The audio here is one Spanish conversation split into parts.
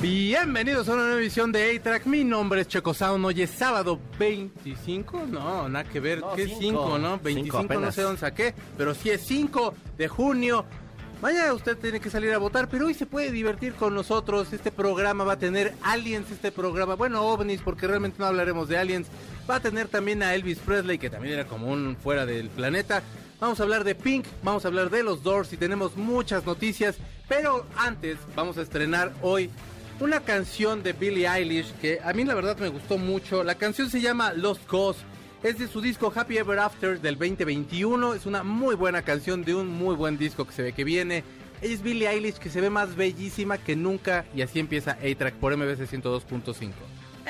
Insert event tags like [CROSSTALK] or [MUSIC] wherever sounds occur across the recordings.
Bienvenidos a una nueva edición de A-Track. Mi nombre es Checo Sound. Hoy es sábado 25. No, nada que ver. No, ¿Qué cinco. 5, no? Cinco 25 no sé dónde saqué. Pero sí es 5 de junio. Mañana usted tiene que salir a votar, pero hoy se puede divertir con nosotros. Este programa va a tener aliens, este programa, bueno, ovnis, porque realmente no hablaremos de aliens. Va a tener también a Elvis Presley, que también era como un fuera del planeta. Vamos a hablar de Pink, vamos a hablar de los Doors y tenemos muchas noticias. Pero antes vamos a estrenar hoy una canción de Billie Eilish que a mí la verdad me gustó mucho. La canción se llama Lost Cause. Es de su disco Happy Ever After del 2021. Es una muy buena canción de un muy buen disco que se ve que viene. Ella es Billie Eilish que se ve más bellísima que nunca y así empieza A-Track por MBC 102.5.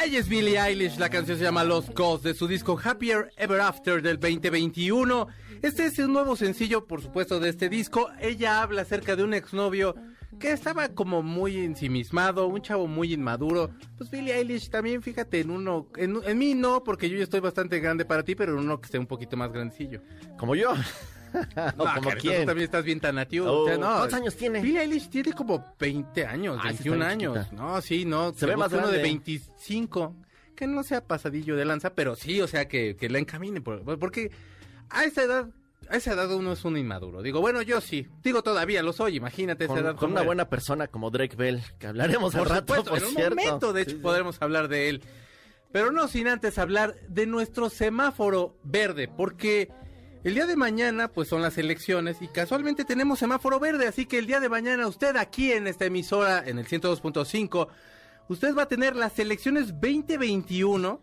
Ella es Billie Eilish, la canción se llama Lost Cause de su disco Happier Ever After del 2021. Este es un nuevo sencillo, por supuesto, de este disco. Ella habla acerca de un exnovio que estaba como muy ensimismado, un chavo muy inmaduro. Pues Billie Eilish también, fíjate, en uno, en, en mí no, porque yo ya estoy bastante grande para ti, pero en uno que esté un poquito más grandecillo. Como yo. [LAUGHS] o No, como Carlitos, quién. Tú también estás bien tan nativo. Oh, o sea, no. ¿cuántos años tiene? Billie Eilish tiene como 20 años, Ah, sí, 21 está bien años. chiquita. No, sí, no. Se ve más uno de grande. 25. Que no sea pasadillo de lanza, pero sí, o sea, que, que la encamine. por- porque a esa edad, a esa edad uno es un inmaduro. Digo, bueno, yo sí. Digo, todavía lo soy, imagínate esa Con, edad. con una era. buena persona como Drake Bell, que hablaremos al rato, supuesto, por en un cierto. momento, de hecho, Sí, sí. podremos hablar de él. Pero no sin antes hablar de nuestro semáforo verde, porque el día de mañana, pues son las elecciones y casualmente tenemos semáforo verde, así que el día de mañana usted aquí en esta emisora, en el 102.5, usted va a tener las elecciones 2021.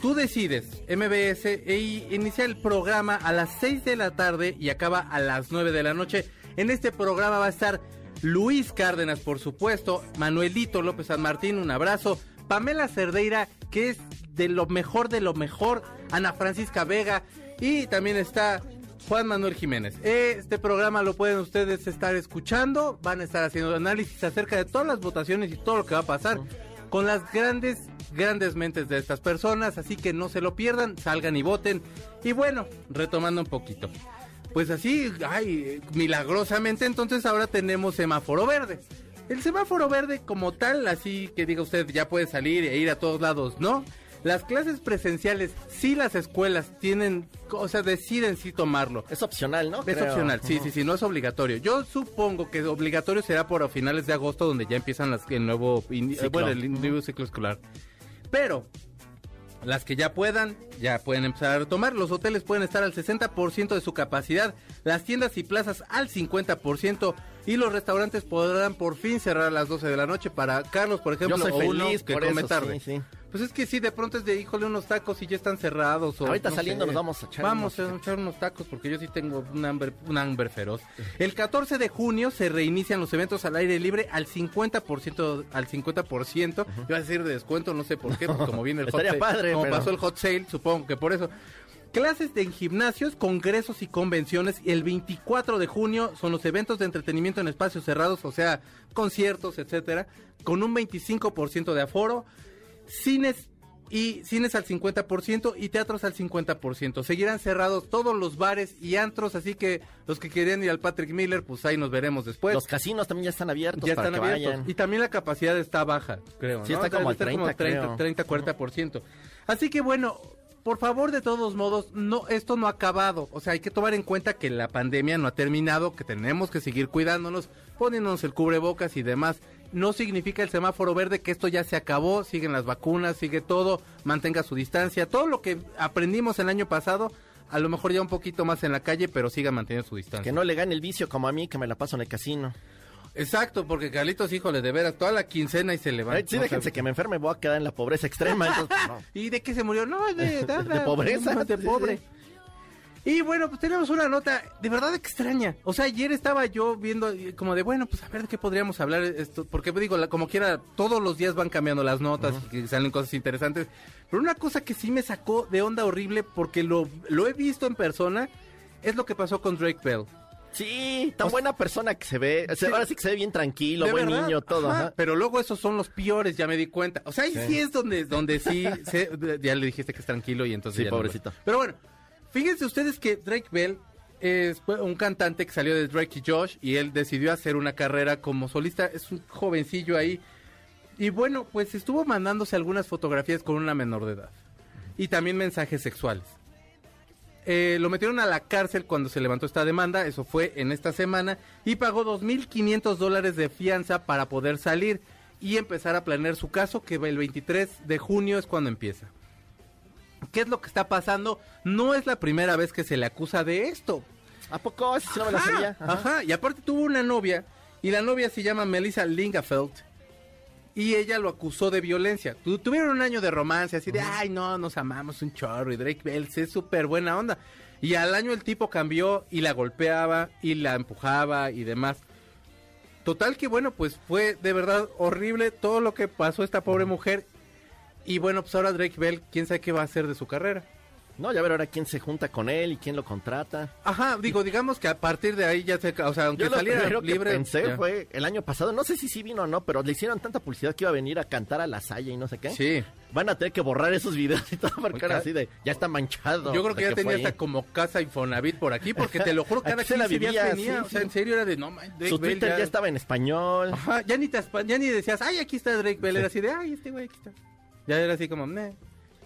Tú decides, MBS, y inicia el programa a las 6 de la tarde y acaba a las 9 de la noche. En este programa va a estar Luis Cárdenas, por supuesto, Manuelito López San Martín, un abrazo, Pamela Cerdeira, que es de lo mejor de lo mejor, Ana Francisca Vega, y también está Juan Manuel Jiménez. Este programa lo pueden ustedes estar escuchando, van a estar haciendo análisis acerca de todas las votaciones y todo lo que va a pasar con las grandes, grandes mentes de estas personas, así que no se lo pierdan, salgan y voten. Y bueno, retomando un poquito. Pues así, ay, milagrosamente entonces ahora tenemos semáforo verde. El semáforo verde como tal, así que diga usted ya puede salir e ir a todos lados, ¿no? Las clases presenciales, sí las escuelas tienen, o sea, deciden sí tomarlo. Es opcional, ¿no? Es Creo. opcional, sí, sí, sí, no es obligatorio. Yo supongo que obligatorio será por finales de agosto donde ya empiezan las, el nuevo in- Ciclo. eh, bueno, el nuevo ciclo escolar. Pero las que ya puedan, ya pueden empezar a retomar. Los hoteles pueden estar al 60% de su capacidad, las tiendas y plazas al 50% y los restaurantes podrán por fin cerrar a las 12 de la noche para Carlos, por ejemplo, Yo soy o uno que por come eso, tarde. sí, sí. Pues es que sí, de pronto es de, híjole, unos tacos y ya están cerrados. O, Ahorita no saliendo sé. nos vamos a echar Vamos unos- a echar unos tacos porque yo sí tengo un hambre, un hambre feroz. El 14 de junio se reinician los eventos al aire libre al 50%, al 50%. Iba a decir de descuento, no sé por qué, pues como viene el [LAUGHS] hot sale, padre, como pero- pasó el hot sale, supongo que por eso. Clases de en gimnasios, congresos y convenciones. Y el 24 de junio son los eventos de entretenimiento en espacios cerrados, o sea, conciertos, etcétera, con un 25% de aforo. Cines y cines al 50% y teatros al 50%. Seguirán cerrados todos los bares y antros, así que los que querían ir al Patrick Miller, pues ahí nos veremos después. Los casinos también ya están abiertos ya para están que abiertos. vayan. Y también la capacidad está baja, creo. Sí, ¿no? está como estar 30, creo. 30, 40%. Así que bueno, por favor, de todos modos, no, esto no ha acabado. O sea, hay que tomar en cuenta que la pandemia no ha terminado, que tenemos que seguir cuidándonos, poniéndonos el cubrebocas y demás. No significa el semáforo verde que esto ya se acabó, siguen las vacunas, sigue todo, mantenga su distancia. Todo lo que aprendimos el año pasado, a lo mejor ya un poquito más en la calle, pero siga manteniendo su distancia. Que no le gane el vicio como a mí, que me la paso en el casino. Exacto, porque Carlitos, híjole, de veras, toda la quincena y se levanta. Ay, sí, no déjense que me enferme, voy a quedar en la pobreza extrema. entonces, pues, no. [LAUGHS] ¿Y de qué se murió? No, de, [LAUGHS] de, De pobreza. De pobre. Y bueno, pues tenemos una nota de verdad extraña. O sea, ayer estaba yo viendo eh, como de, bueno, pues a ver de qué podríamos hablar esto. Porque digo, la- como quiera, todos los días van cambiando las notas y que salen cosas interesantes. Pero una cosa que sí me sacó de onda horrible porque lo, lo he visto en persona es lo que pasó con Drake Bell. Sí, tan buena persona que se ve. o sea, Sí. Ahora sí que se ve bien tranquilo, ¿De buen verdad? niño, todo. Ajá, ajá. Pero luego esos son los peores, ya me di cuenta. O sea, ahí sí, es donde, donde sí, se- ya le dijiste que es tranquilo y entonces Sí, ya pobrecito. Pero bueno, fíjense ustedes que Drake Bell es un cantante que salió de Drake y Josh y él decidió hacer una carrera como solista. Es un jovencillo ahí. Y bueno, pues estuvo mandándose algunas fotografías con una menor de edad. Y también mensajes sexuales. Eh, lo metieron a la cárcel cuando se levantó esta demanda, eso fue en esta semana, y pagó 2.500 dólares de fianza para poder salir y empezar a planear su caso, que el 23 de junio es cuando empieza. ¿Qué es lo que está pasando? No es la primera vez que se le acusa de esto. ¿A poco? Sí no me Ajá, sabía. Ajá, y aparte tuvo una novia, y la novia se llama Melissa Lingafeld, y ella lo acusó de violencia. Tu- tuvieron un año de romance, así de, ay, no, nos amamos un chorro, y Drake Bell es súper buena onda. Y al año el tipo cambió y la golpeaba, y la empujaba, y demás. Total que bueno, pues fue de verdad horrible todo lo que pasó a esta pobre mujer. Y bueno, pues ahora Drake Bell, quién sabe qué va a hacer de su carrera. No, ya ver ahora quién se junta con él y quién lo contrata. Ajá, digo, digamos que a partir de ahí ya se, o sea, aunque Yo lo saliera primero libre. que pensé ya. fue el año pasado, no sé si sí vino o no, pero le hicieron tanta publicidad que iba a venir a cantar a la Saya y no sé qué. Sí. Van a tener que borrar esos videos y todo Oiga. ahora así de, ya está manchado. Yo creo que ya tenía hasta como casa Infonavit por aquí, porque te lo juro, [LAUGHS] cada Aquí se la 15 días vivía, venía. sí, o sea, sí. en serio era de, no, man, Drake Su Bell Twitter ya... estaba en español. Ajá, ya ni, te ya ni decías, ay, aquí está Drake Bell, Sí. era así de, ay, este güey, aquí está. Ya era así como, meh.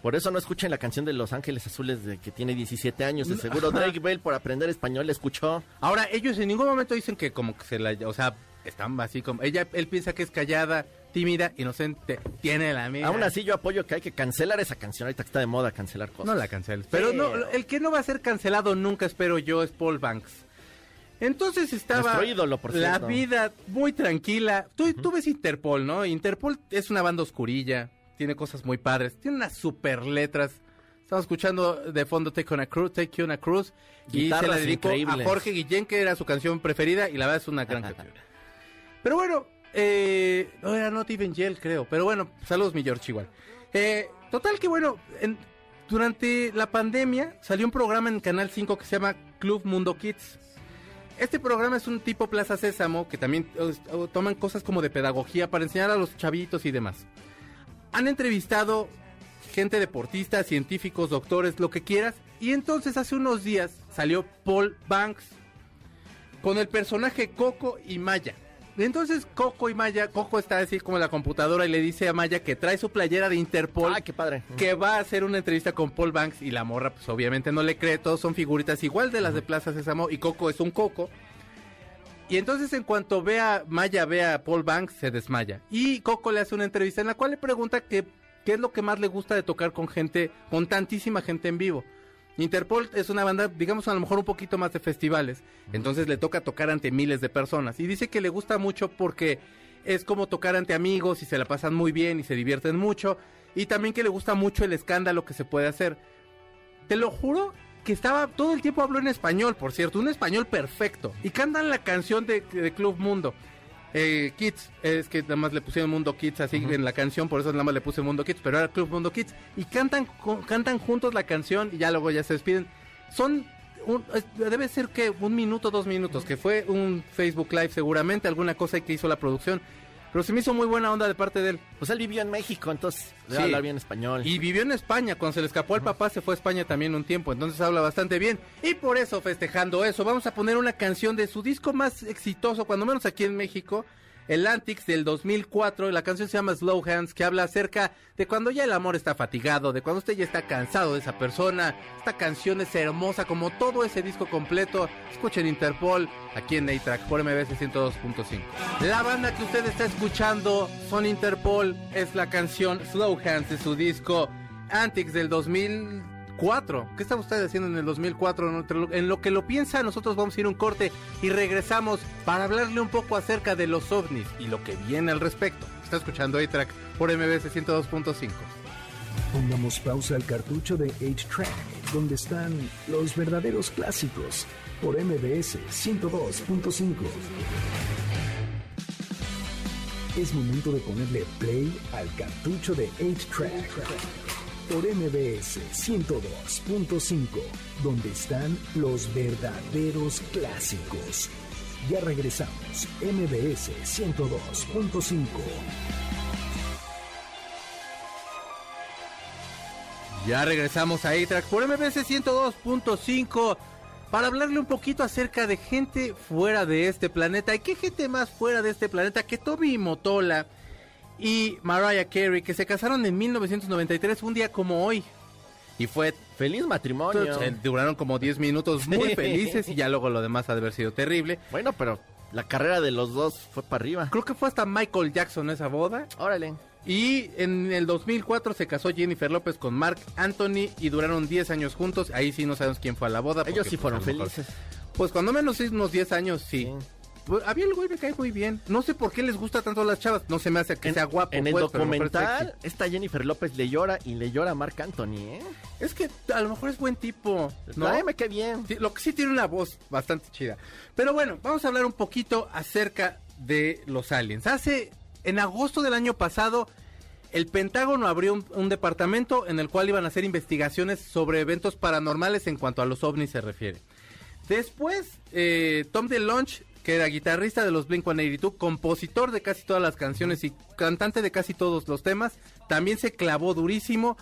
Por eso no escuchen la canción de Los Ángeles Azules de que tiene 17 años. De seguro [LAUGHS] Drake Bell por aprender español la escuchó. Ahora, ellos en ningún momento dicen que como que se la, o sea, están así como, ella, él piensa que es callada, tímida, inocente, tiene la mía. Aún así yo apoyo que hay que cancelar esa canción. Ahorita está de moda cancelar cosas. No la canceles. Pero no, el que no va a ser cancelado nunca, espero yo, es Paul Banks. Entonces estaba ídolo, por la vida muy tranquila. Tú, tú ves Interpol, ¿no? Interpol es una banda oscurilla, tiene cosas muy padres, tiene unas super letras. Estamos escuchando de fondo Take on a Cruise, Take on a Cruise y se la dedicó increíbles. a Jorge Guillén, que era su canción preferida y la verdad es una gran [LAUGHS] canción. Pero bueno, eh, no era Not Even Yell, creo. Pero bueno, saludos, mi George, igual. Eh, total que bueno, en- durante la pandemia salió un programa en Canal 5 que se llama Club Mundo Kids. Este programa es un tipo Plaza Sésamo que también toman cosas como de pedagogía para enseñar a los chavitos y demás. Han entrevistado gente deportista, científicos, doctores, lo que quieras. Y entonces hace unos días salió Paul Banks con el personaje Coco y Maya. Entonces Coco y Maya, Coco está así como en la computadora y le dice a Maya que trae su playera de Interpol, Ay, qué padre. que va a hacer una entrevista con Paul Banks y la morra pues obviamente no le cree, todos son figuritas igual de las de Plaza Sésamo y Coco es un Coco. Y entonces en cuanto vea Maya vea a Paul Banks se desmaya y Coco le hace una entrevista en la cual le pregunta que qué es lo que más le gusta de tocar con gente, con tantísima gente en vivo. Interpol es una banda, digamos, a lo mejor un poquito más de festivales. Entonces le toca tocar ante miles de personas. Y dice que le gusta mucho porque es como tocar ante amigos y se la pasan muy bien y se divierten mucho. Y también que le gusta mucho el escándalo que se puede hacer. Te lo juro que estaba, todo el tiempo habló en español, por cierto, un español perfecto. Y cantan la canción de, de Club Mundo. Eh, Kids, es que nada más le pusieron Mundo Kids así en la canción, por eso nada más le puse Mundo Kids, pero era Club Mundo Kids. Y cantan, cantan juntos la canción y ya luego ya se despiden. Son, un- debe ser que un minuto, dos minutos, que fue un Facebook Live seguramente, alguna cosa que hizo la producción. Pero se me hizo muy buena onda de parte de él. Pues él vivió en México, entonces debe Sí. hablar bien español. Y vivió en España, cuando se le escapó al papá se fue a España también un tiempo, entonces habla bastante bien. Y por eso, festejando eso, vamos a poner una canción de su disco más exitoso, cuando menos aquí en México, el Antics del 2004, la canción se llama Slow Hands, que habla acerca de cuando ya el amor está fatigado, de cuando usted ya está cansado de esa persona. Esta canción es hermosa, como todo ese disco completo. Escuchen Interpol aquí en A-Track por MBS 102.5. La banda que usted está escuchando son Interpol, es la canción Slow Hands de su disco Antics del 2004. ¿Qué está usted haciendo en el 2004? Entre lo- En lo que lo piensa, nosotros vamos a ir un corte y regresamos para hablarle un poco acerca de los ovnis y lo que viene al respecto. Está escuchando A-Track por MBS 102.5. Pongamos pausa al cartucho de 8-Track, donde están los verdaderos clásicos, por MBS 102.5. Es momento de ponerle play al cartucho de 8-Track. Por MBS 102.5, donde están los verdaderos clásicos. Ya regresamos, MBS 102.5. Ya regresamos a A-Track por MBS 102.5 para hablarle un poquito acerca de gente fuera de este planeta. ¿Y qué gente más fuera de este planeta que Toby Motola y Mariah Carey, que se casaron en 1993, un día como hoy? Y fue... Feliz matrimonio. eh, Duraron como 10 minutos muy [LAUGHS] felices y ya luego lo demás ha de haber sido terrible. Bueno, pero la carrera de los dos fue para arriba. Creo que fue hasta Michael Jackson esa boda. Órale. Y en el 2004 se casó Jennifer López con Mark Anthony y duraron 10 años juntos. Ahí sí no sabemos quién fue a la boda. Ellos porque, sí pues, fueron mejor- felices. Pues cuando menos unos 10 años sí. Sí. Pues, a mí el güey me cae muy bien. No sé por qué les gusta tanto a las chavas. No se me hace que En, sea guapo. en el pues, documental, esta Jennifer López le llora y le llora a Marc Anthony, ¿eh? Es que a lo mejor es buen tipo. ¿no? Ay, me cae bien. Sí, lo que sí tiene una voz bastante chida. Pero bueno, vamos a hablar un poquito acerca de los aliens. Hace, en agosto del año pasado, el Pentágono abrió un, un departamento en el cual iban a hacer investigaciones sobre eventos paranormales en cuanto a los ovnis se refiere. Después, eh, Tom DeLonge, que era guitarrista de los Blink-182, compositor de casi todas las canciones y cantante de casi todos los temas, también se clavó durísimo.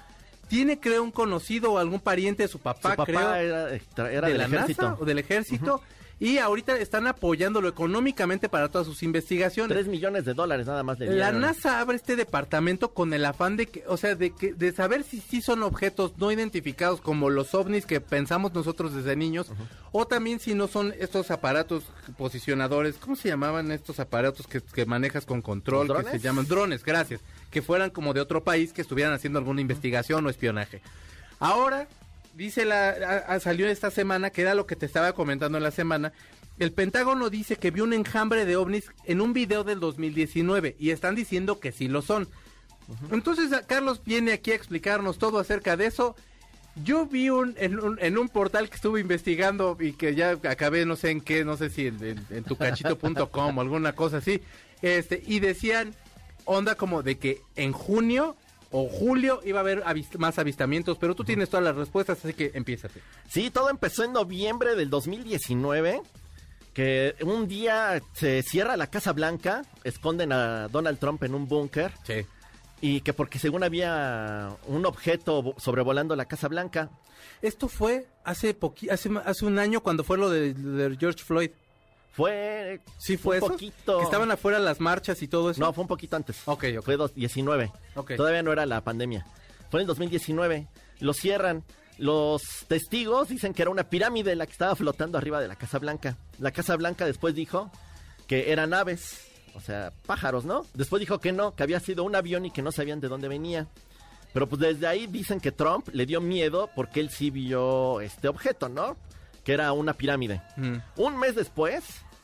Tiene, creo, un conocido o algún pariente de su papá, Su papá creo era, era de del la ejército. NASA o del ejército y ahorita están apoyándolo económicamente para todas sus investigaciones. Tres millones de dólares nada más le La. NASA abre este departamento con el afán de que, o sea, de que de saber si sí son objetos no identificados como los ovnis que pensamos nosotros desde niños o también si no son estos aparatos posicionadores, ¿cómo se llamaban estos aparatos que, que manejas con control ¿Los que se llaman drones, gracias, que fueran como de otro país que estuvieran haciendo alguna investigación o espionaje. Ahora dice la a- a- salió esta semana que era lo que te estaba comentando en la semana. El Pentágono dice que vio un enjambre de ovnis en un video del 2019 y están diciendo que sí lo son. Entonces a- Carlos viene aquí a explicarnos todo acerca de eso. Yo vi un en, un en un portal que estuve investigando y que ya acabé no sé en qué, no sé si en, en, en tucachito.com o alguna cosa así, este y decían onda como de que en junio o julio iba a haber avist- más avistamientos, pero tú tienes todas las respuestas, así que empiézate. Sí, todo empezó en noviembre del 2019, que un día se cierra la Casa Blanca, esconden a Donald Trump en un búnker, Sí. y que porque según había un objeto vo- sobrevolando la Casa Blanca. Esto fue hace un año cuando fue lo de, de George Floyd. Fue, Sí fue un eso. poquito... Que estaban afuera las marchas y todo eso. No, fue un poquito antes. Ok, ok. Fue dos- 19. Ok. Todavía no era la pandemia. Fue en el 2019. Lo cierran. Los testigos dicen que era una pirámide la que estaba flotando arriba de la Casa Blanca. La Casa Blanca después dijo que eran aves, o sea, pájaros, ¿no? Después dijo que no, que había sido un avión y que no sabían de dónde venía. Pero pues desde ahí dicen que Trump le dio miedo porque él sí vio este objeto, ¿no? Que era una pirámide. Mm. Un mes después,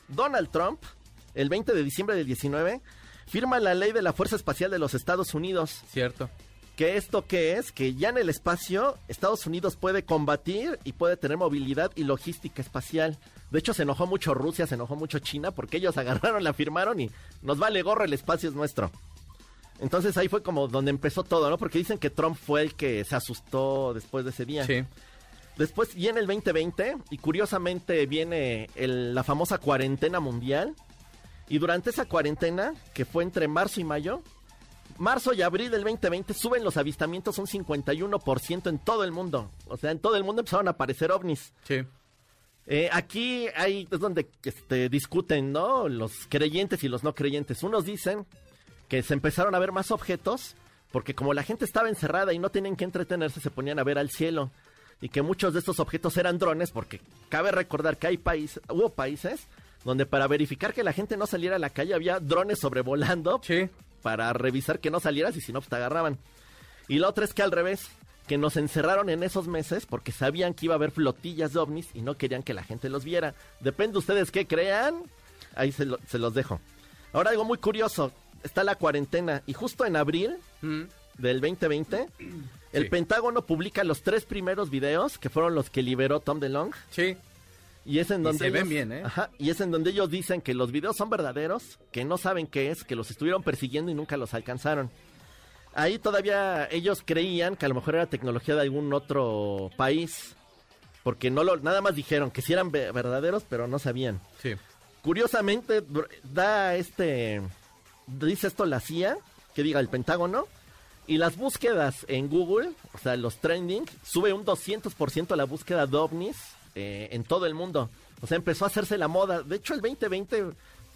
Donald Trump, el 20 de diciembre del 19, firma la ley de la Fuerza Espacial de los Estados Unidos. Cierto. ¿Que esto qué es? Que ya en el espacio Estados Unidos puede combatir y puede tener movilidad y logística espacial. De hecho, se enojó mucho Rusia, se enojó mucho China, porque ellos [LAUGHS] agarraron, la firmaron y nos vale gorro, el espacio es nuestro. Entonces ahí fue como donde empezó todo, ¿no? Porque dicen que Trump fue el que se asustó después de ese día. Sí. Después viene el 2020 y curiosamente viene el- la famosa cuarentena mundial. Y durante esa cuarentena, que fue entre marzo y mayo, marzo y abril del 2020 suben los avistamientos un 51% en todo el mundo. O sea, en todo el mundo empezaron a aparecer ovnis. Sí. Eh, aquí hay, es donde este, discuten, ¿no? Los creyentes y los no creyentes. Unos dicen que se empezaron a ver más objetos porque como la gente estaba encerrada y no tenían que entretenerse, se ponían a ver al cielo. Y que muchos de estos objetos eran drones porque cabe recordar que hay países, hubo países donde para verificar que la gente no saliera a la calle había drones sobrevolando Sí. para revisar que no salieras y si no, pues te agarraban. Y la otra es que al revés, que nos encerraron en esos meses porque sabían que iba a haber flotillas de ovnis y no querían que la gente los viera. Depende ustedes qué crean, ahí se, lo- se los dejo. Ahora algo muy curioso, está la cuarentena y justo en abril Mm. del 2020, el Sí. Pentágono publica los tres primeros videos que fueron los que liberó Tom DeLonge. Sí. Y es en Y donde se ven bien, ¿eh? Ajá, y es en donde ellos dicen que los videos son verdaderos, que no saben qué es, que los estuvieron persiguiendo y nunca los alcanzaron. ahí todavía ellos creían que a lo mejor era tecnología de algún otro país. Porque no lo, nada más dijeron que sí eran ve- verdaderos, pero no sabían. Sí. Curiosamente, da este. Dice esto la CIA, que diga el Pentágono. Y las búsquedas en Google, o sea, los trending, sube un 200% la búsqueda de ovnis eh, en todo el mundo. O sea, empezó a hacerse la moda. De hecho, el 2020,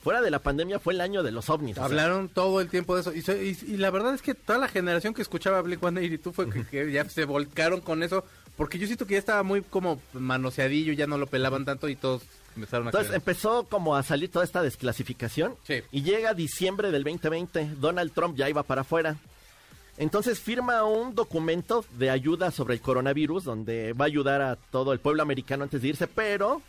fuera de la pandemia, fue el año de los ovnis. o sea, Hablaron todo el tiempo de eso. Y, y- y la verdad es que toda la generación que escuchaba Blink 182 fue que, que ya se volcaron con eso. Porque yo siento que ya estaba muy como manoseadillo, ya no lo pelaban tanto y todos empezaron a Entonces empezó como a salir toda esta desclasificación Sí. y llega diciembre del 2020, Donald Trump ya iba para afuera. Entonces firma un documento de ayuda sobre el coronavirus donde va a ayudar a todo el pueblo americano antes de irse, pero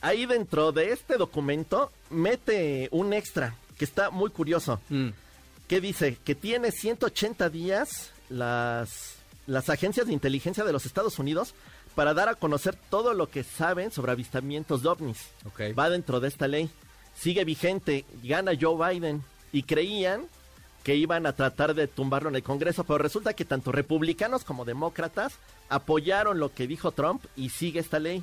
ahí dentro de este documento mete un extra que está muy curioso, Mm. que dice que tiene 180 días las, las agencias de inteligencia de los Estados Unidos para dar a conocer todo lo que saben sobre avistamientos de ovnis. Va dentro de esta ley. Sigue vigente, gana Joe Biden. Y creían que iban a tratar de tumbarlo en el Congreso, pero resulta que tanto republicanos como demócratas apoyaron lo que dijo Trump y sigue esta ley.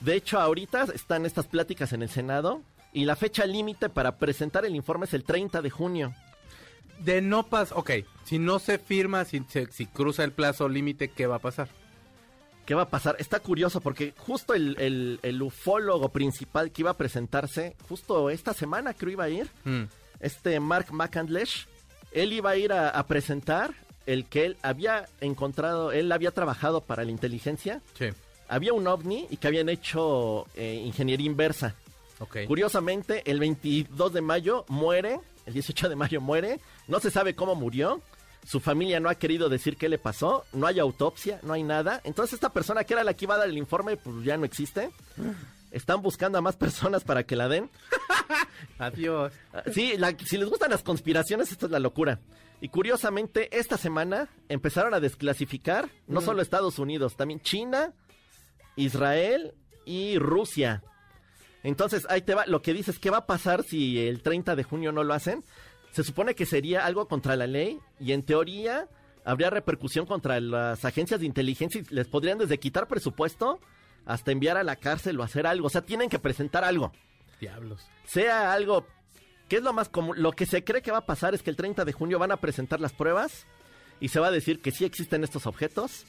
De hecho, ahorita están estas pláticas en el Senado y la fecha límite para presentar el informe es el 30 de junio. De no pas, ok, si no se firma, si, si cruza el plazo límite, ¿qué va a pasar? ¿Qué va a pasar? Está curioso porque justo el, el- el ufólogo principal que iba a presentarse, justo esta semana creo iba a ir, Mm. Este Mark McCandless, él iba a ir a, a presentar el que él había encontrado, él había trabajado para la inteligencia, Sí, había un ovni y que habían hecho eh, ingeniería inversa. ok. Curiosamente, el 22 de mayo muere, el 18 de mayo muere, no se sabe cómo murió, su familia no ha querido decir qué le pasó, no hay autopsia, no hay nada. Entonces esta persona que era la que iba a dar el informe, pues ya no existe. Están buscando a más personas para que la den. [LAUGHS] Adiós. Sí, la- si les gustan las conspiraciones, esto es la locura. Y curiosamente, esta semana empezaron a desclasificar no solo Estados Unidos, también China, Israel y Rusia. Entonces, ahí te va. Lo que dices, ¿qué va a pasar si el 30 de junio no lo hacen? Se supone que sería algo contra la ley y en teoría habría repercusión contra las agencias de inteligencia y les podrían desde quitar presupuesto hasta enviar a la cárcel o hacer algo. O sea, tienen que presentar algo Diablos. sea algo que es lo más común, lo que se cree que va a pasar es que el 30 de junio van a presentar las pruebas y se va a decir que sí existen estos objetos,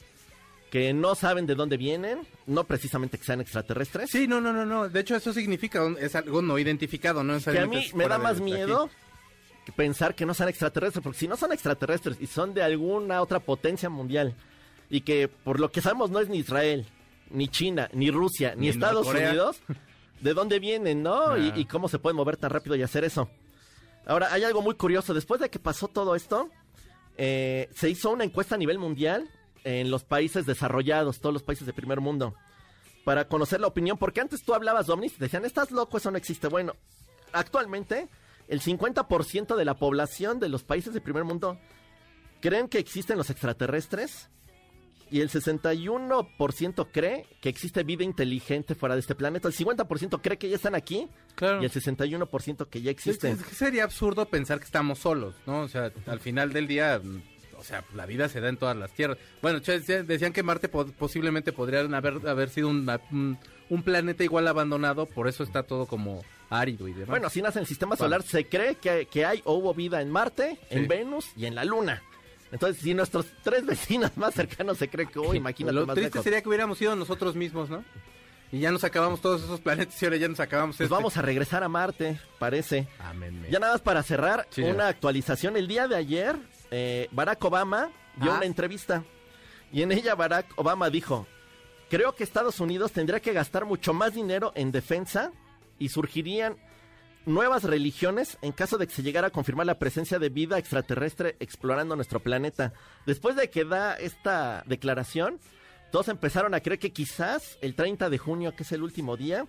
que no saben de dónde vienen, no precisamente que sean extraterrestres. Sí, no, no, no, no. De hecho, eso significa, es algo no identificado, no que a mí es me da más miedo que pensar que no sean extraterrestres, porque si no son extraterrestres y son de alguna otra potencia mundial y que por lo que sabemos no es ni Israel, ni China, ni Rusia, ni, Ni Estados Norcorea. Unidos, [LAUGHS] ¿de dónde vienen, no? Y, Ah. y cómo se pueden mover tan rápido y hacer eso. Ahora, hay algo muy curioso. Después de que pasó todo esto, eh, se hizo una encuesta a nivel mundial en los países desarrollados, todos los países de primer mundo, para conocer la opinión. Porque antes tú hablabas de ovnis y decían, estás loco, eso no existe. Bueno, actualmente el 50% de la población de los países de primer mundo creen que existen los extraterrestres y el 61% cree que existe vida inteligente fuera de este planeta. El 50% cree que ya están aquí Claro. y el 61% que ya existen. es que sería absurdo pensar que estamos solos, ¿no? O sea, al final del día, o sea, la vida se da en todas las tierras. Bueno, decían que Marte po- posiblemente podrían haber, haber sido una- un, un planeta igual abandonado, por eso está todo como árido y demás. Bueno, si nace en el sistema Bueno. solar, se cree que, que hay o hubo vida en Marte, en Sí. Venus y en la Luna. Entonces, si nuestros tres vecinos más cercanos se cree que, uy, [LAUGHS] imagínate Lo más triste lejos. sería que hubiéramos sido nosotros mismos, ¿no? Y ya nos acabamos todos esos planetas y ahora ya nos acabamos Pues este. vamos a regresar a Marte, parece. Amén. Ya nada más para cerrar, Sí, una actualización. El día de ayer, eh, Barack Obama dio Ah. una entrevista y en ella Barack Obama dijo, creo que Estados Unidos tendría que gastar mucho más dinero en defensa y surgirían nuevas religiones en caso de que se llegara a confirmar la presencia de vida extraterrestre explorando nuestro planeta. Después de que da esta declaración, todos empezaron a creer que quizás el 30 de junio, que es el último día,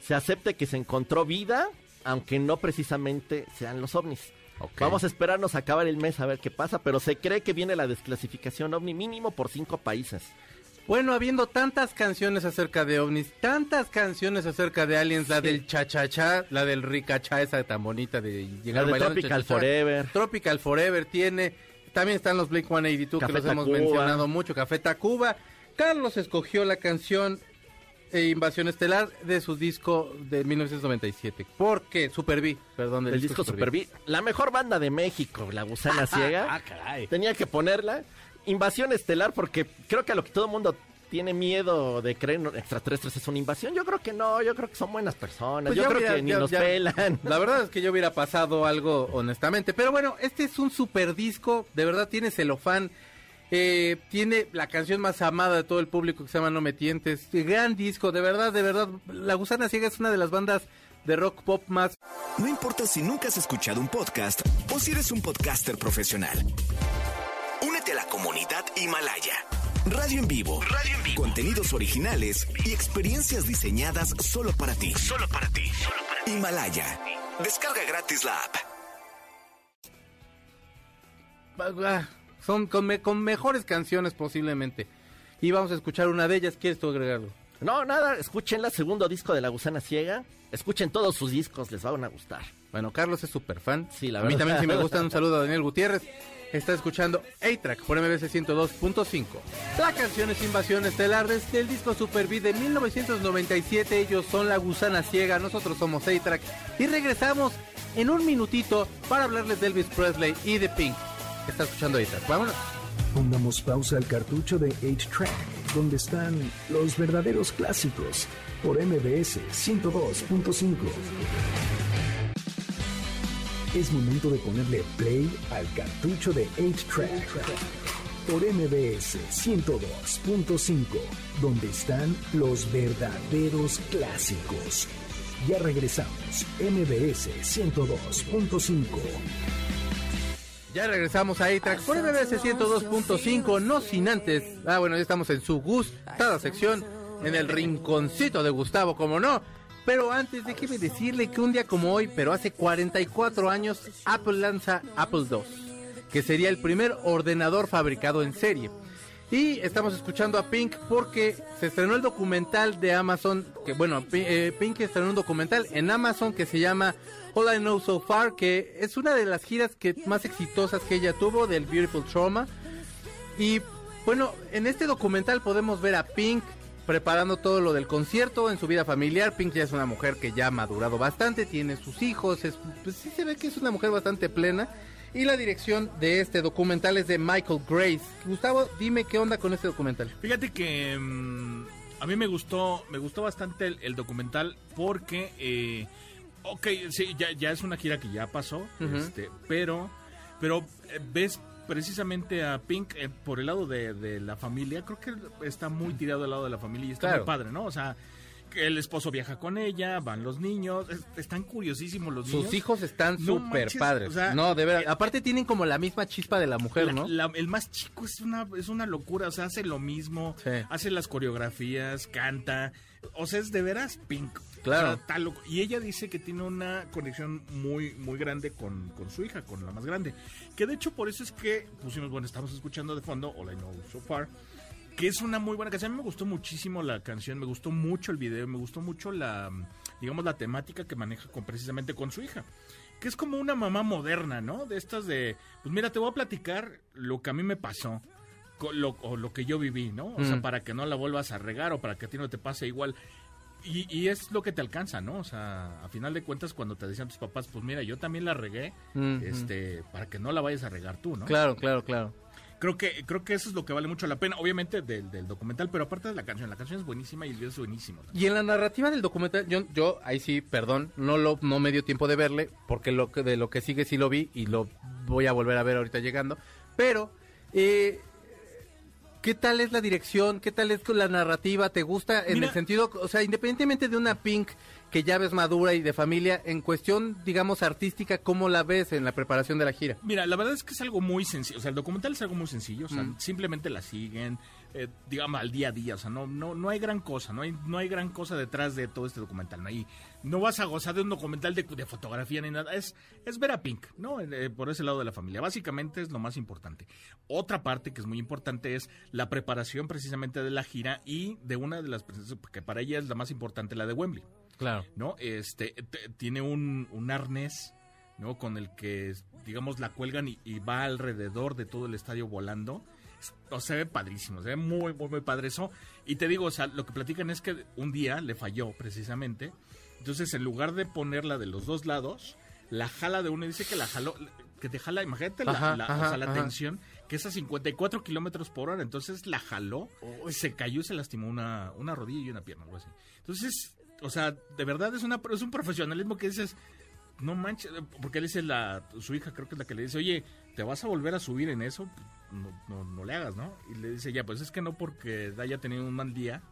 se acepte que se encontró vida, aunque no precisamente sean los ovnis. Vamos a esperarnos a acabar el mes a ver qué pasa, pero se cree que viene la desclasificación ovni mínimo por cinco países. Bueno, habiendo tantas canciones acerca de ovnis, tantas canciones acerca de aliens, la del cha-cha-cha, la del ricachá, esa tan bonita de llegar La de Tropical. Forever. Tropical Forever tiene también están los Blink 182 Café que los hemos mencionado mucho. Café Tacuba. Carlos escogió la canción eh, Invasión Estelar de su disco de 1997. ¿Por qué? Super B, perdón. del El disco Super B. La mejor banda de México, La Gusana [LAUGHS] Ciega. Ah, caray. Tenía que ponerla. Invasión estelar, porque creo que a lo que todo el mundo tiene miedo de creer en extraterrestres es una invasión. Yo creo que no, yo creo que son buenas personas. Pues yo creo hubiera- que ni ya- nos ya- pelan. La verdad es que yo hubiera pasado algo honestamente. Pero bueno, este es un super disco. De verdad tiene celofán. eh, tiene la canción más amada de todo el público que se llama No Me Tientes. Gran disco, de verdad, de verdad. La Gusana Ciega es una de las bandas de rock pop más No importa si nunca has escuchado un podcast o si eres un podcaster profesional. La comunidad Himalaya. Radio en vivo. Radio en vivo. Contenidos originales y experiencias diseñadas solo para ti. Solo para ti. Himalaya. Descarga gratis la app. Son con, me- con mejores canciones posiblemente. Y vamos a escuchar una de ellas. ¿Quieres tú agregarlo? No, nada, escuchen el segundo disco de La Gusana Ciega. Escuchen todos sus discos, les van a gustar. Bueno, Carlos es súper fan. Sí, la A mí verdad. también sí me gusta. Un saludo a Daniel Gutiérrez. Está escuchando A-Track por MBC 102.5. La canción es Invasión Estelar desde el disco Super Beat de 1997. Ellos son La Gusana Ciega, nosotros somos A-Track. Y regresamos en un minutito para hablarles de Elvis Presley y de Pink. Está escuchando A-Track. Vámonos. Pongamos pausa al cartucho de 8-Track, donde están los verdaderos clásicos, por MBS 102.5. Es momento de ponerle play al cartucho de 8-Track, por MBS 102.5, donde están los verdaderos clásicos. Ya regresamos, MBS 102.5. Ya regresamos a A-Track por MBS 102.5, no sin antes. Ah, bueno, ya estamos en su gustada sección, en el rinconcito de Gustavo, como no. Pero antes, déjeme decirle que un día como hoy, pero hace 44 años, Apple lanza Apple II, que sería el primer ordenador fabricado en serie. Y estamos escuchando a Pink porque se estrenó el documental de Amazon, que bueno, eh, Pink estrenó un documental en Amazon que se llama All I Know So Far, que es una de las giras que más exitosas que ella tuvo del Beautiful Trauma. Y bueno, en este documental podemos ver a Pink preparando todo lo del concierto en su vida familiar. Pink ya es una mujer que ya ha madurado bastante, tiene sus hijos, es, pues sí se ve que es una mujer bastante plena. Y la dirección de este documental es de Michael Grace. Gustavo, dime qué onda con este documental. Fíjate que mm, a mí me gustó, me gustó bastante el, el documental porque, eh, ok, sí, ya, ya es una gira que ya pasó, este, pero, pero eh, ves precisamente a Pink eh, por el lado de, de la familia, creo que está muy tirado al lado de la familia y está Claro. muy padre, ¿no? O sea, el esposo viaja con ella, van los niños, es- están curiosísimos los niños. Sus hijos están No súper padres. o sea, no, de verdad. eh, Aparte tienen como la misma chispa de la mujer, La- ¿no? la- el más chico es una, es una locura, o sea, hace lo mismo, Sí. hace las coreografías, canta, o sea, es de veras Pink. Claro. O sea. Y ella dice que tiene una conexión muy, muy grande con, con su hija, con la más grande. Que de hecho por eso es que pusimos, bueno, estamos escuchando de fondo All I Know So Far, que es una muy buena canción. A mí me gustó muchísimo la canción, me gustó mucho el video, me gustó mucho la, digamos, la temática que maneja con, precisamente con su hija. Que es como una mamá moderna, ¿no? De estas de, pues mira, te voy a platicar lo que a mí me pasó. Lo, o lo que yo viví, ¿no? O sea, Mm. para que no la vuelvas a regar o para que a ti no te pase igual. Y, y es lo que te alcanza, ¿no? O sea, a final de cuentas, cuando te decían tus papás, pues mira, yo también la regué, este, para que no la vayas a regar tú, ¿no? Claro, claro, claro. Creo que, creo que eso es lo que vale mucho la pena, obviamente del, del documental, pero aparte de la canción, la canción es buenísima y el video es buenísimo. Y en la narrativa del documental, yo, yo ahí sí, perdón, no lo, no me dio tiempo de verle, porque lo que, de lo que sigue sí lo vi y lo voy a volver a ver ahorita llegando. Pero, eh, ¿qué tal es la dirección? ¿Qué tal es la narrativa? ¿Te gusta en Mira- el sentido, o sea, independientemente de una Pink que ya ves madura y de familia, en cuestión, digamos, artística, ¿cómo la ves en la preparación de la gira? Mira, la verdad es que es algo muy sencillo, o sea, el documental es algo muy sencillo, o sea, Mm. simplemente la siguen, eh, digamos, al día a día, o sea, no, no, no hay gran cosa, no hay, no hay gran cosa detrás de todo este documental, no hay, no vas a gozar de un documental de, de fotografía ni nada, es, es ver a Pink, ¿no? Eh, por ese lado de la familia, básicamente es lo más importante. Otra parte que es muy importante es la preparación precisamente de la gira y de una de las, que para ella es la más importante, la de Wembley. Claro. ¿no? Este, tiene un, un arnés ¿no? Con el que, digamos, la cuelgan y, y va alrededor de todo el estadio volando. O se ve padrísimo, se ve muy, muy, muy padre eso. Y te digo, o sea, lo que platican es que un día le falló precisamente. Entonces, en lugar de ponerla de los dos lados, la jala de uno y dice que la jaló, que te jala, imagínate la, Ajá, la- o sea, la ajá. tensión, que es a 54 kilómetros por hora. Entonces la jaló, se cayó y se lastimó una, una rodilla y una pierna, algo así. Entonces, o sea, de verdad es, una, es un profesionalismo que dices, no manches, porque él dice la, su hija creo que es la que le dice, oye, ¿te vas a volver a subir en eso? No, no, no le hagas, ¿no? Y le dice, ya, pues es que no porque haya tenido un mal día,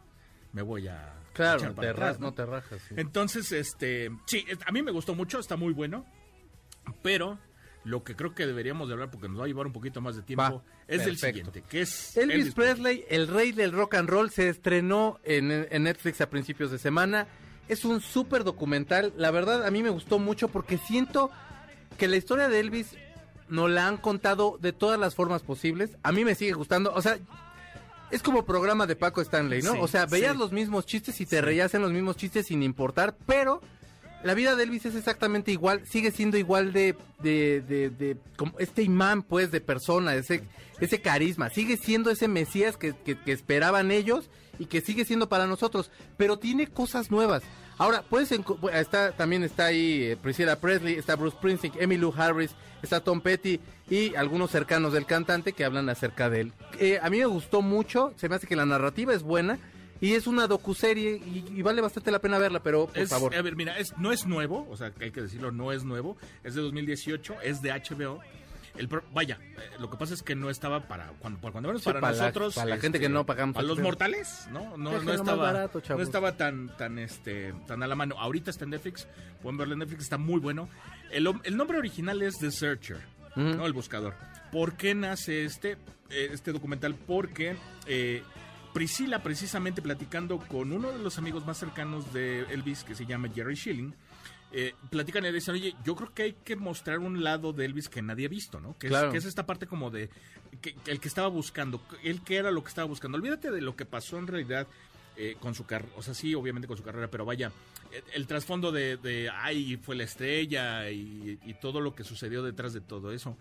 me voy a... Claro, te atrás, ras- no te rajas. sí. entonces, este, sí, a mí me gustó mucho, está muy bueno, pero lo que creo que deberíamos de hablar, porque nos va a llevar un poquito más de tiempo, Va, es del perfecto. siguiente, que es Elvis Presley, el rey del rock and roll, se estrenó en, en Netflix a principios de semana. Es un súper documental. La verdad, a mí me gustó mucho porque siento que la historia de Elvis nos la han contado de todas las formas posibles. A mí me sigue gustando. O sea, es como programa de Paco Stanley, ¿no? Sí, o sea, veías sí. los mismos chistes y te reías en los mismos chistes sin importar, pero la vida de Elvis es exactamente igual, sigue siendo igual de, de, de, de- como este imán, pues, de persona, ese, ese carisma, sigue siendo ese mesías que, que, que esperaban ellos y que sigue siendo para nosotros, pero tiene cosas nuevas. Ahora, puedes está también está ahí eh, Priscilla Presley, está Bruce Springsteen, Emmylou Harris, está Tom Petty y algunos cercanos del cantante que hablan acerca de él. Eh, a mí me gustó mucho, se me hace que la narrativa es buena y es una docuserie y, y vale bastante la pena verla, pero por Es- favor. A ver, mira, es, no es nuevo, o sea, hay que decirlo, no es nuevo, es de 2018, es de HBO. El vaya, eh, lo que pasa es que no estaba para cuando, para, cuando menos Sí, para, para la- nosotros, este, para la gente que no pagamos para los HBO. mortales, no, no, estaba, barato, no estaba tan, tan, este, tan a la mano. Ahorita está en Netflix, pueden verlo en Netflix, está muy bueno. El nombre original es The Searcher, no, el buscador. ¿Por qué nace este, eh, este documental? Porque eh, Priscila, precisamente platicando con uno de los amigos más cercanos de Elvis, que se llama Jerry Schilling, eh, platican y dicen, oye, yo creo que hay que mostrar un lado de Elvis que nadie ha visto, ¿no? Que, Claro. es, que es esta parte como de, que, que el que estaba buscando, él que era lo que estaba buscando. Olvídate de lo que pasó en realidad eh, con su carrera, o sea, sí, obviamente con su carrera, pero vaya, el trasfondo de, de, ay, fue la estrella y, y todo lo que sucedió detrás de todo eso.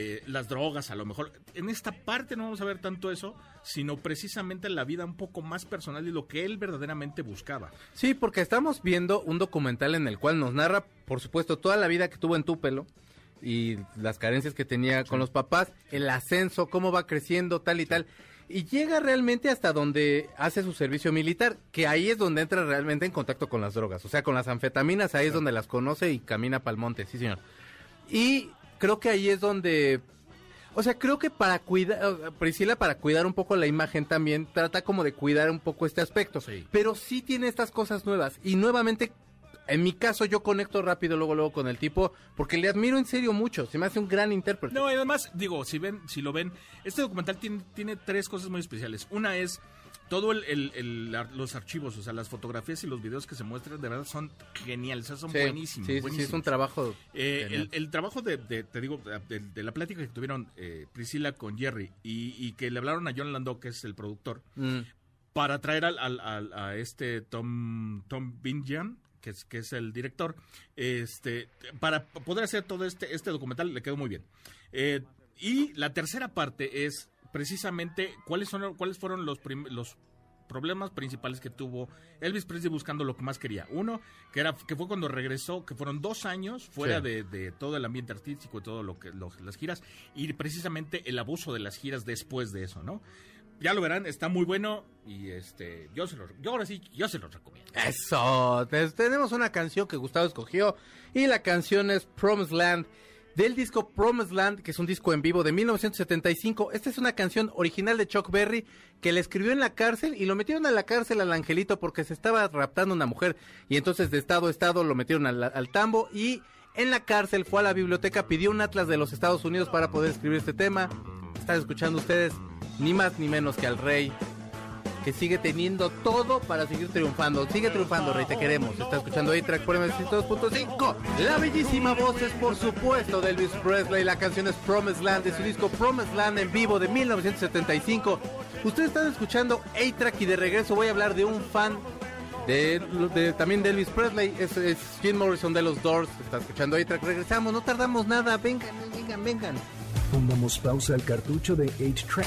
Eh, las drogas, a lo mejor. En esta parte no vamos a ver tanto eso, sino precisamente la vida un poco más personal y lo que él verdaderamente buscaba. Sí, porque estamos viendo un documental en el cual nos narra, por supuesto, toda la vida que tuvo en Tupelo y las carencias que tenía con los papás, el ascenso, cómo va creciendo, tal y tal. Y llega realmente hasta donde hace su servicio militar, que ahí es donde entra realmente en contacto con las drogas. O sea, con las anfetaminas, ahí es donde las conoce y camina pa'l monte, sí señor. Y creo que ahí es donde... O sea, creo que para cuidar, Priscila para cuidar un poco la imagen también, trata como de cuidar un poco este aspecto. Sí. Pero sí tiene estas cosas nuevas. Y nuevamente, en mi caso, yo conecto rápido luego, luego con el tipo, porque le admiro en serio mucho. Se me hace un gran intérprete. No, y además, digo, si ven, si lo ven, este documental tiene, tiene tres cosas muy especiales. Una es todo el, el- los archivos, o sea, las fotografías y los videos que se muestran, de verdad son geniales, o sea, son Sí, buenísimos. Sí, es un trabajo. Eh, el, el trabajo de, de- te digo, de, de la plática que tuvieron eh, Priscila con Jerry y, y que le hablaron a John Landau, que es el productor, Mm. para traer al, al- al- a este Tom Tom Binjan, que es, que es el director, este, para poder hacer todo este, este documental le quedó muy bien. Eh, y la tercera parte es precisamente cuáles son cuáles fueron los problemas principales que tuvo Elvis Presley buscando lo que más quería. Uno, que era que fue cuando regresó, que fueron dos años fuera Sí. de, de todo el ambiente artístico y todo lo que lo- las giras y precisamente el abuso de las giras después de eso, ¿no? Ya lo verán, está muy bueno y este yo se lo yo ahora sí yo se los recomiendo. Eso, te- tenemos una canción que Gustavo escogió y la canción es Promised Land del disco Promised Land, que es un disco en vivo de 1975. Esta es una canción original de Chuck Berry que le escribió en la cárcel y lo metieron a la cárcel al angelito porque se estaba raptando una mujer y entonces de estado a estado lo metieron al, al tambo y en la cárcel fue a la biblioteca, pidió un atlas de los Estados Unidos para poder escribir este tema. Están escuchando ustedes ni más ni menos que al rey que sigue teniendo todo para seguir triunfando. Sigue triunfando, Rey, te queremos. Está escuchando A-Track por MS2.5. La bellísima voz es, por supuesto, de Elvis Presley. La canción es Promised Land, de su disco Promised Land en vivo de 1975. Ustedes están escuchando A-Track y de regreso voy a hablar de un fan de, de- también de Elvis Presley, es, es Jim Morrison de los Doors, está escuchando ahí, regresamos, no tardamos nada, vengan, vengan, vengan. Pongamos pausa al cartucho de 8-Track,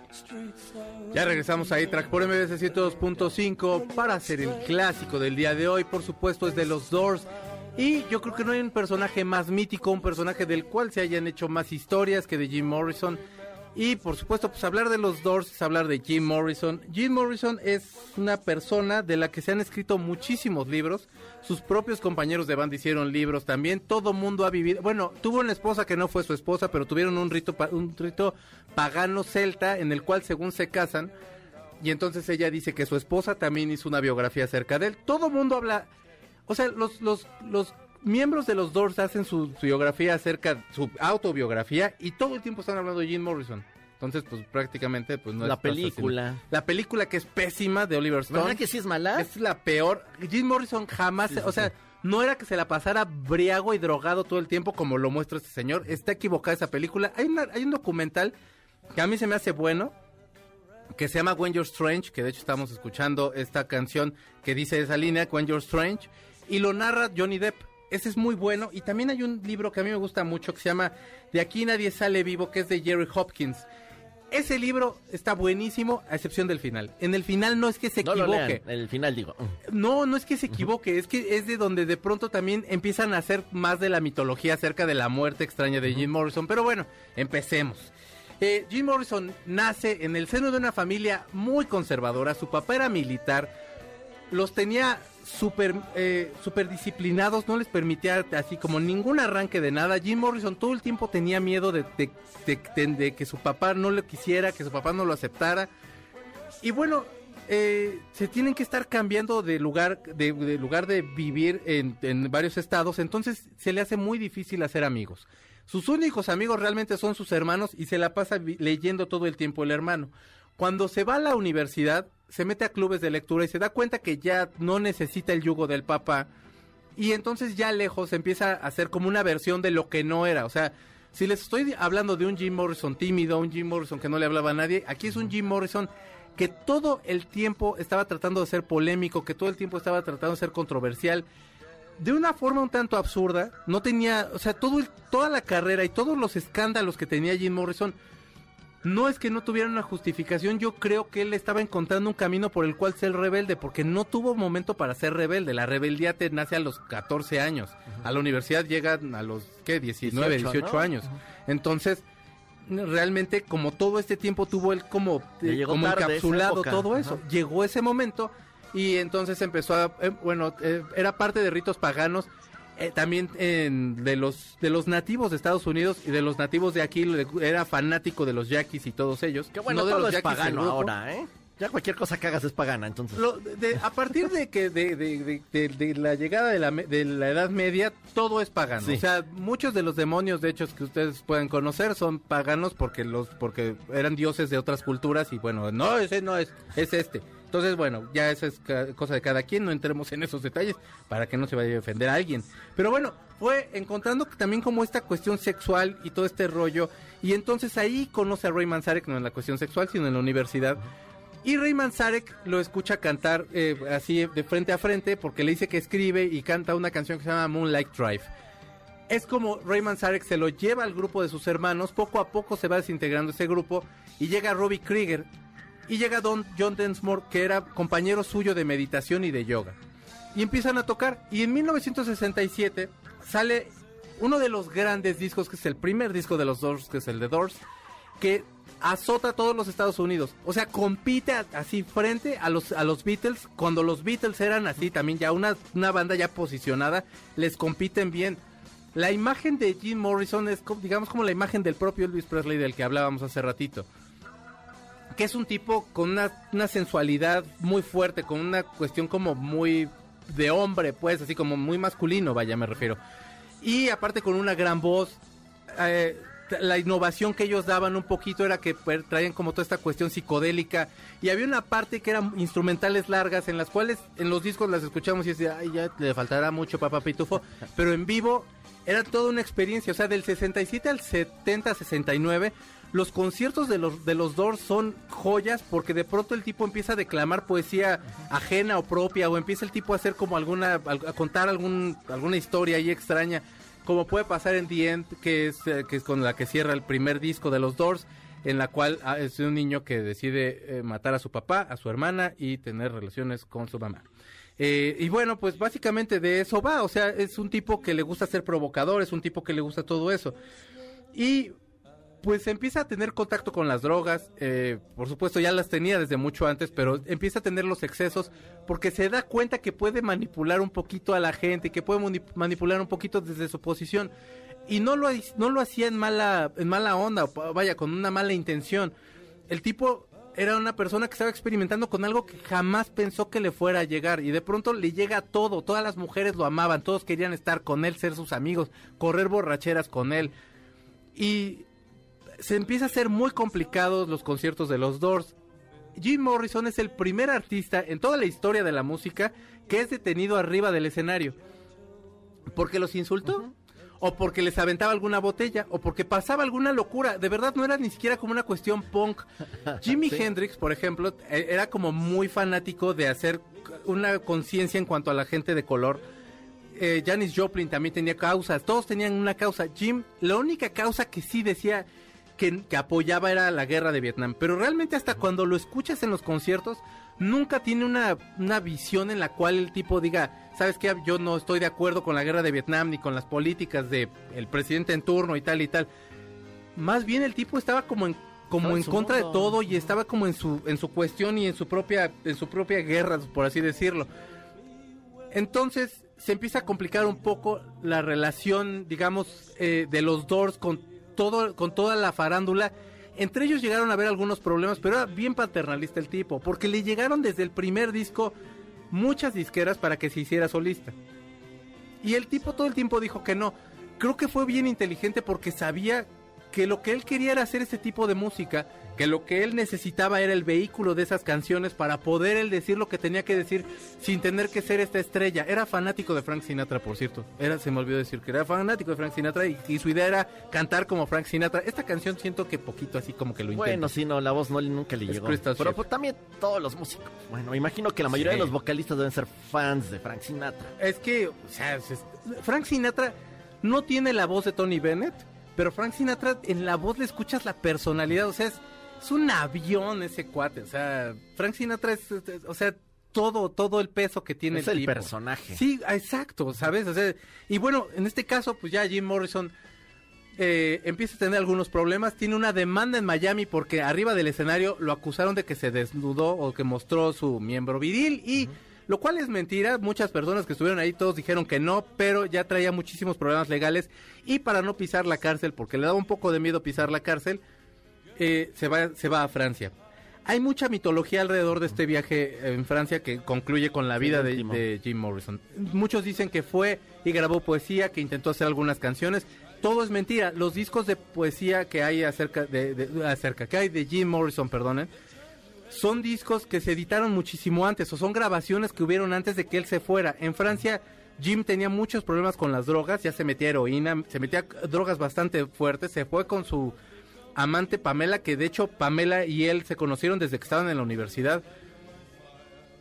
Ya regresamos a track por MBS 102.5 para hacer el clásico del día de hoy. Por supuesto, es de los Doors. Y yo creo que no hay un personaje más mítico, un personaje del cual se hayan hecho más historias que de Jim Morrison. Y por supuesto, pues hablar de los Doors es hablar de Jim Morrison. Jim Morrison es una persona de la que se han escrito muchísimos libros. Sus propios compañeros de banda hicieron libros también. Todo mundo ha vivido. Bueno, tuvo una esposa que no fue su esposa, pero tuvieron un rito, un rito pagano celta en el cual, según se casan, y entonces ella dice que su esposa también hizo una biografía acerca de él. Todo mundo habla. O sea, los, los, los miembros de los Doors hacen su, su biografía acerca, su autobiografía, y todo el tiempo están hablando de Jim Morrison. Entonces, pues prácticamente, pues no La estás película. haciendo- La película que es pésima de Oliver Stone. ¿Verdad que sí es mala? Es la peor. Jim Morrison jamás, Sí, sí, o sea, sí. no era que se la pasara briago y drogado todo el tiempo como lo muestra este señor. Está equivocada esa película. Hay, una- hay un documental que a mí se me hace bueno, que se llama When You're Strange, que de hecho estamos escuchando esta canción que dice esa línea, When You're Strange, y lo narra Johnny Depp. Ese es muy bueno. Y también hay un libro que a mí me gusta mucho que se llama De aquí nadie sale vivo, que es de Jerry Hopkins. Ese libro está buenísimo, a excepción del final. En el final no es que se No lo equivoque. lean, el final digo. No, no es que se equivoque, es que es de donde de pronto también empiezan a hacer más de la mitología acerca de la muerte extraña de Jim Morrison. Pero bueno, empecemos. Eh, Jim Morrison nace en el seno de una familia muy conservadora. Su papá era militar, los tenía súper eh, súper disciplinados, no les permitía así como ningún arranque de nada. Jim Morrison todo el tiempo tenía miedo de, que su papá no lo quisiera, que su papá no lo aceptara. Y bueno, eh, se tienen que estar cambiando de lugar de, lugar de vivir en, varios estados, entonces se le hace muy difícil hacer amigos. Sus únicos amigos realmente son sus hermanos y se la pasa leyendo todo el tiempo el hermano. Cuando se va a la universidad, se mete a clubes de lectura y se da cuenta que ya no necesita el yugo del papá. Y entonces ya lejos empieza a hacer como una versión de lo que no era. O sea, si les estoy hablando de un Jim Morrison tímido, un Jim Morrison que no le hablaba a nadie, aquí es un Jim Morrison que todo el tiempo estaba tratando de ser polémico, que todo el tiempo estaba tratando de ser controversial. De una forma un tanto absurda, no tenía, o sea, todo el- toda la carrera y todos los escándalos que tenía Jim Morrison, no es que no tuviera una justificación, yo creo que él estaba encontrando un camino por el cual ser rebelde, porque no tuvo momento para ser rebelde. La rebeldía te nace a los 14 años. A la universidad llegan a los, ¿qué? 19, 18, 18, ¿no? años. Entonces, realmente, como todo este tiempo tuvo él como, eh, como encapsulado todo eso. Ajá. Llegó ese momento y entonces empezó a, eh, bueno, eh, era parte de ritos paganos eh, también en- de los de los nativos de Estados Unidos y de los nativos de aquí era fanático de los yaquis y todos ellos Que bueno, no de todo los es pagano ahora, ¿eh? Ya cualquier cosa que hagas es pagana, entonces. Lo- de- a partir de que de, la llegada de la, de la Edad Media todo es pagano. Sí. O sea, muchos de los demonios de hecho que ustedes pueden conocer son paganos porque los porque eran dioses de otras culturas y bueno, no ese no es es este. Entonces, bueno, ya eso es cosa de cada quien, no entremos en esos detalles para que no se vaya a ofender a alguien. Pero bueno, fue encontrando también como esta cuestión sexual y todo este rollo y entonces ahí conoce a Roy Manzarek no en la cuestión sexual, sino en la universidad. Y Ray Manzarek lo escucha cantar eh, así de frente a frente porque le dice que escribe y canta una canción que se llama Moonlight Drive. Es como Ray Manzarek se lo lleva al grupo de sus hermanos, poco a poco se va desintegrando ese grupo y llega Robbie Krieger y llega Don John Densmore que era compañero suyo de meditación y de yoga. Y empiezan a tocar y en 1967 sale uno de los grandes discos que es el primer disco de los Doors, que es el de Doors, que azota a todos los Estados Unidos. O sea, compite así frente a los, a los Beatles. Cuando los Beatles eran así también ya una, una banda ya posicionada, les compiten bien. La imagen de Jim Morrison es, digamos, como la imagen del propio Elvis Presley del que hablábamos hace ratito. Que es un tipo con una, una sensualidad muy fuerte, con una cuestión como muy de hombre, pues, así como muy masculino, vaya, me refiero. Y aparte con una gran voz, eh, la innovación que ellos daban un poquito era que pues, traían como toda esta cuestión psicodélica y había una parte que eran instrumentales largas en las cuales en los discos las escuchamos y decía, ay, ya le faltará mucho Papá Pitufo, pero en vivo era toda una experiencia, o sea, del 67 al 70, 69 los conciertos de los de los Doors son joyas porque de pronto el tipo empieza a declamar poesía ajena o propia o empieza el tipo a hacer como alguna a contar algún alguna historia ahí extraña como puede pasar en The End que es eh, que es con la que cierra el primer disco de los Doors en la cual ah, es un niño que decide eh, matar a su papá, a su hermana y tener relaciones con su mamá. Eh, y bueno, pues básicamente de eso va, o sea, es un tipo que le gusta ser provocador, es un tipo que le gusta todo eso. Y pues empieza a tener contacto con las drogas, eh, por supuesto ya las tenía desde mucho antes, pero empieza a tener los excesos porque se da cuenta que puede manipular un poquito a la gente, que puede manipular un poquito desde su posición y no lo no lo hacía en mala en mala onda, vaya con una mala intención. El tipo era una persona que estaba experimentando con algo que jamás pensó que le fuera a llegar y de pronto le llega todo, todas las mujeres lo amaban, todos querían estar con él, ser sus amigos, correr borracheras con él. Y se empieza a ser muy complicados los conciertos de los Doors. Jim Morrison es el primer artista en toda la historia de la música que es detenido arriba del escenario. ¿Porque los insultó? O porque les aventaba alguna botella, o porque pasaba alguna locura. De verdad no era ni siquiera como una cuestión punk. [LAUGHS] Jimi Hendrix, por ejemplo, e, era como muy fanático de hacer una conciencia en cuanto a la gente de color. Eh, Janis Joplin también tenía causas, todos tenían una causa. Jim, la única causa que sí decía, que, apoyaba era la guerra de Vietnam. Pero realmente hasta cuando lo escuchas en los conciertos, nunca tiene una, una visión en la cual el tipo diga, sabes que yo no estoy de acuerdo con la guerra de Vietnam ni con las políticas del el presidente en turno y tal y tal. Más bien el tipo estaba como en como en contra de todo y estaba como en su en su cuestión y en su propia en su propia guerra, por así decirlo. Entonces se empieza a complicar un poco la relación, digamos, eh, de los Doors con con toda la farándula. Entre ellos llegaron a haber algunos problemas, pero era bien paternalista el tipo, porque le llegaron desde el primer disco muchas disqueras para que se hiciera solista. Y el tipo todo el tiempo dijo que no. Creo que fue bien inteligente porque sabía que lo que él quería era hacer ese tipo de música, que lo que él necesitaba era el vehículo de esas canciones para poder él decir lo que tenía que decir sin tener que ser esta estrella. Era fanático de Frank Sinatra, por cierto. Era, se me olvidó decir que era fanático de Frank Sinatra y, su idea era cantar como Frank Sinatra. Esta canción siento que poquito así como que lo intenta. Bueno, sí, no, la voz no nunca le llegó. Pero pues, también todos los músicos. Bueno, imagino que la mayoría de los vocalistas deben ser fans de Frank Sinatra. Es que, o sea, Frank Sinatra no tiene la voz de Tony Bennett pero Frank Sinatra, en la voz le escuchas la personalidad, o sea, es, un avión ese cuate, o sea, Frank Sinatra es, o sea, todo, todo el peso que tiene es el, personaje. Sí, exacto, ¿sabes? O sea, y bueno, en este caso, pues ya Jim Morrison eh, empieza a tener algunos problemas. Tiene una demanda en Miami porque arriba del escenario lo acusaron de que se desnudó o que mostró su miembro viril y lo cual es mentira. Muchas personas que estuvieron ahí todos dijeron que no, pero ya traía muchísimos problemas legales y para no pisar la cárcel, porque le daba un poco de miedo pisar la cárcel, eh, se, va, se va a Francia. Hay mucha mitología alrededor de este viaje en Francia que concluye con la vida de, Jim Morrison. Muchos dicen que fue y grabó poesía, que intentó hacer algunas canciones. Todo es mentira. Los discos de poesía que hay acerca de, acerca que hay de Jim Morrison, perdonen, son discos que se editaron muchísimo antes o son grabaciones que hubieron antes de que él se fuera. En Francia, Jim tenía muchos problemas con las drogas, ya se metía heroína, se metía drogas bastante fuertes, se fue con su amante Pamela, que de hecho Pamela y él se conocieron desde que estaban en la universidad.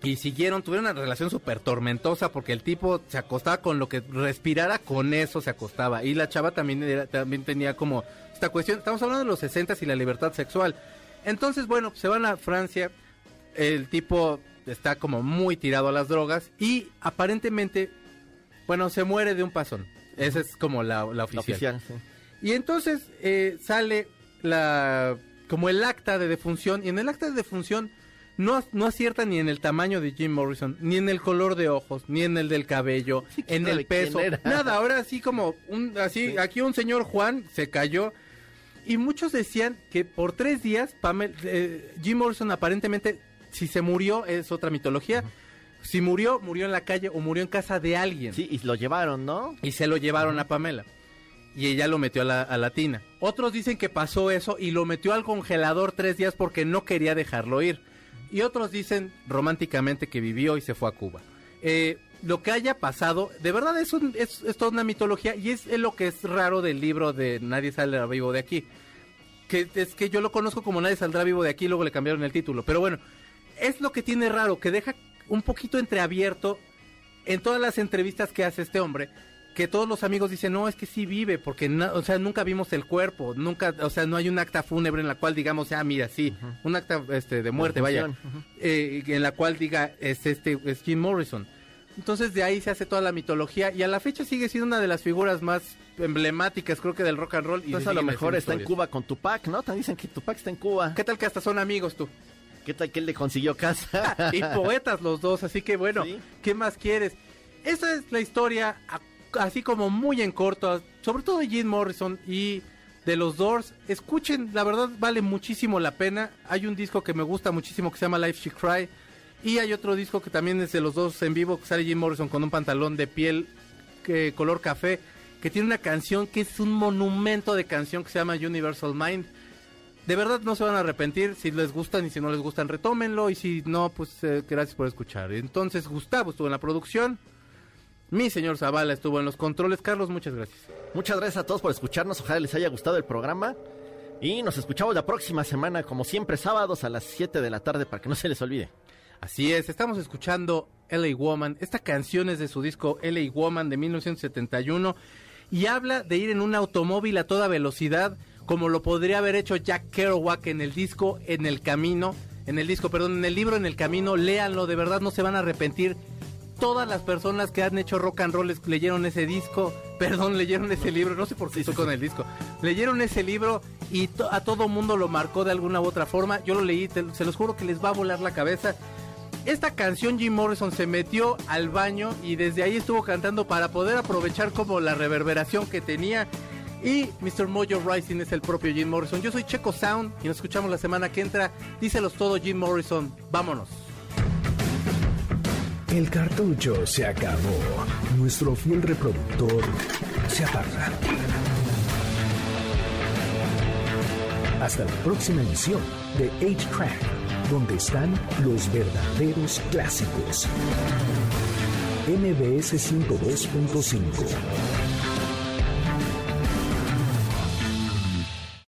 Y siguieron, tuvieron una relación súper tormentosa porque el tipo se acostaba con lo que respirara, con eso se acostaba. Y la chava también, también tenía como esta cuestión, estamos hablando de los 60 y la libertad sexual. Entonces, bueno, se van a Francia. El tipo está como muy tirado a las drogas y aparentemente, bueno, se muere de un pasón. Esa es como la, oficial. Y entonces eh, sale la como el acta de defunción y en el acta de defunción no, no acierta ni en el tamaño de Jim Morrison, ni en el color de ojos, ni en el del cabello, [LAUGHS] en el peso, nada. Ahora así como un así aquí un señor Juan se cayó y muchos decían que por tres días Pamela, eh, Jim Morrison aparentemente, si se murió, es otra mitología, Si murió, murió en la calle o murió en casa de alguien. Sí, y lo llevaron, ¿no? Y se lo llevaron a Pamela. Y ella lo metió a la, a la tina. Otros dicen que pasó eso y lo metió al congelador tres días porque no quería dejarlo ir. Y otros dicen románticamente que vivió y se fue a Cuba. Eh, lo que haya pasado, de verdad es, un- es, toda una mitología y es, es lo que es raro del libro de Nadie sale vivo de aquí. Que es que yo lo conozco como Nadie saldrá vivo de aquí, luego le cambiaron el título. Pero bueno, es lo que tiene raro, que deja un poquito entreabierto en todas las entrevistas que hace este hombre, que todos los amigos dicen, no, es que sí vive, porque o sea, nunca vimos el cuerpo, nunca, o sea, no hay un acta fúnebre en la cual digamos, ah, mira, sí, un acta este, de muerte, vaya, eh, en la cual diga, es este, es Jim Morrison. Entonces de ahí se hace toda la mitología y a la fecha sigue siendo una de las figuras más emblemáticas, creo que del rock and roll. Y Entonces se a lo mejor está en. Cuba con Tupac, ¿no? También dicen que Tupac está en Cuba. ¿Qué tal que hasta son amigos tú? ¿Qué tal que él le consiguió casa? [LAUGHS] y poetas los dos, así que bueno, Sí. ¿qué más quieres? Esa es la historia, a- así como muy en corto, sobre todo de Jim Morrison y de los Doors. Escuchen, la verdad vale muchísimo la pena. Hay un disco que me gusta muchísimo que se llama Life She Cry. Y hay otro disco que también es de los dos en vivo, que sale Jim Morrison con un pantalón de piel que, color café, que tiene una canción que es un monumento de canción que se llama Universal Mind. De verdad no se van a arrepentir, si les gustan y si no les gustan retómenlo y si no, pues eh, gracias por escuchar. Entonces Gustavo estuvo en la producción, mi señor Zavala estuvo en los controles, Carlos, muchas gracias. Muchas gracias a todos por escucharnos. Ojalá les haya gustado el programa. Y nos escuchamos la próxima semana, como siempre, sábados a las 7 de la tarde, para que no se les olvide. Así es, estamos escuchando LA Woman. Esta canción es de su disco LA Woman de 1971 y habla de ir en un automóvil a toda velocidad, como lo podría haber hecho Jack Kerouac en el disco En el Camino, en el disco, perdón, en el libro En el Camino. Léanlo, de verdad no se van a arrepentir. Todas las personas que han hecho rock and roll leyeron ese disco, [LAUGHS] perdón, leyeron ese libro, no sé por qué estoy con el disco, leyeron ese libro y to- a todo mundo lo marcó de alguna u otra forma. Yo lo leí, te- se los juro que les va a volar la cabeza. Esta canción Jim Morrison se metió al baño y desde ahí estuvo cantando para poder aprovechar como la reverberación que tenía. Y Mr. Mojo Rising es el propio Jim Morrison. Yo soy Checo Sound y nos escuchamos la semana que entra. Díselos todo Jim Morrison. Vámonos. El cartucho se acabó. Nuestro fiel reproductor se apaga. Hasta la próxima emisión de 8-Track, donde están los verdaderos clásicos. MBS 102.5